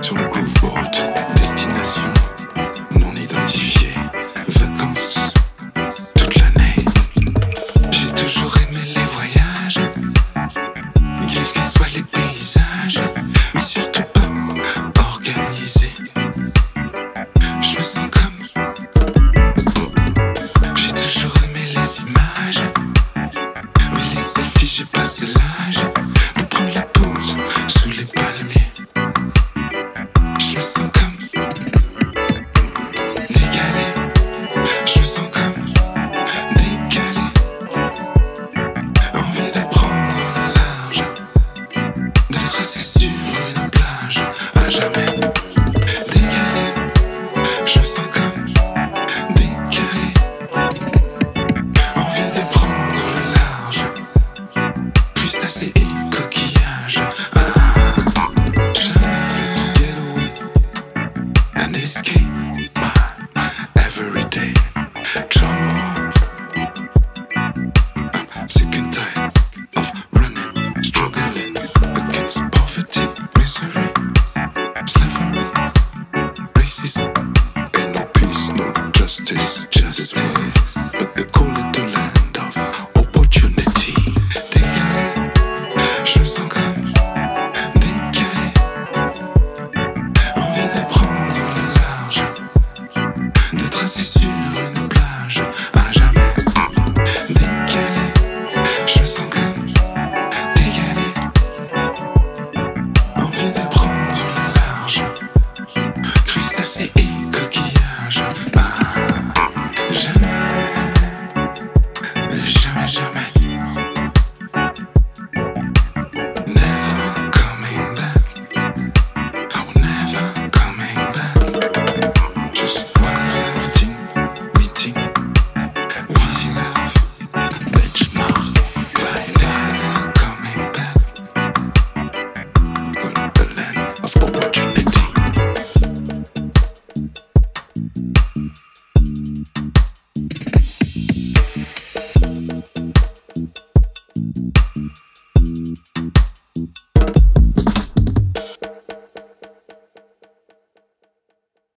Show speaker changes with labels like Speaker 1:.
Speaker 1: sur le Gulfboard, destination non identifiée, vacances toute l'année. J'ai toujours aimé les voyages, quels que soient les paysages, mais surtout pas organisés. Je me sens comme. J'ai toujours aimé les images, mais les selfies, j'ai passé l'âge. escape everyday trouble. I'm sick and tired of running, struggling against poverty, misery, slavery, racism. Ain't no peace, no justice, just. assistindo.